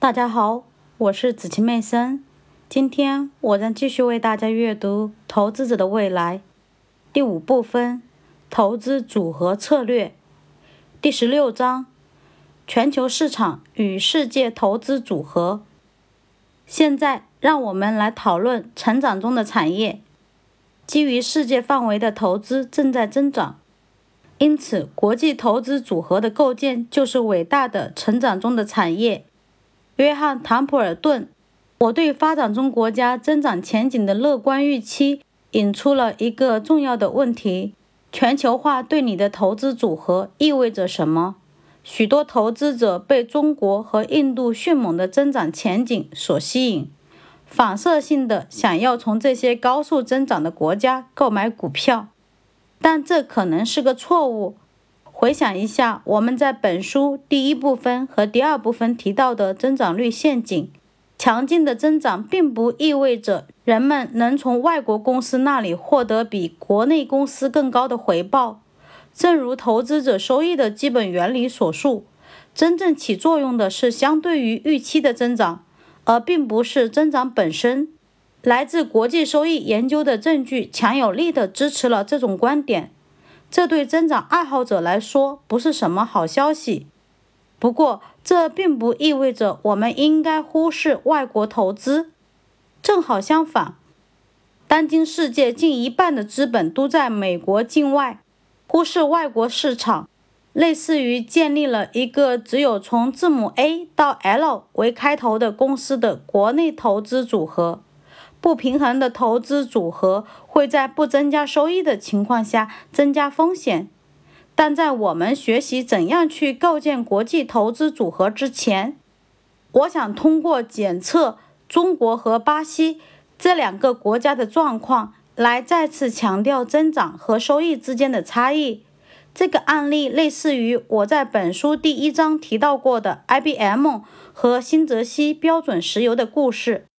大家好，我是子晴妹森。今天我将继续为大家阅读《投资者的未来》第五部分：投资组合策略。第十六章：全球市场与世界投资组合。现在，让我们来讨论成长中的产业。基于世界范围的投资正在增长，因此国际投资组合的构建就是伟大的成长中的产业。约翰·唐普尔顿，我对发展中国家增长前景的乐观预期，引出了一个重要的问题：全球化对你的投资组合意味着什么？许多投资者被中国和印度迅猛的增长前景所吸引，反射性的想要从这些高速增长的国家购买股票，但这可能是个错误。回想一下，我们在本书第一部分和第二部分提到的增长率陷阱。强劲的增长并不意味着人们能从外国公司那里获得比国内公司更高的回报。正如投资者收益的基本原理所述，真正起作用的是相对于预期的增长，而并不是增长本身。来自国际收益研究的证据强有力地支持了这种观点。这对增长爱好者来说不是什么好消息。不过，这并不意味着我们应该忽视外国投资。正好相反，当今世界近一半的资本都在美国境外，忽视外国市场，类似于建立了一个只有从字母 A 到 L 为开头的公司的国内投资组合。不平衡的投资组合会在不增加收益的情况下增加风险，但在我们学习怎样去构建国际投资组合之前，我想通过检测中国和巴西这两个国家的状况，来再次强调增长和收益之间的差异。这个案例类似于我在本书第一章提到过的 IBM 和新泽西标准石油的故事。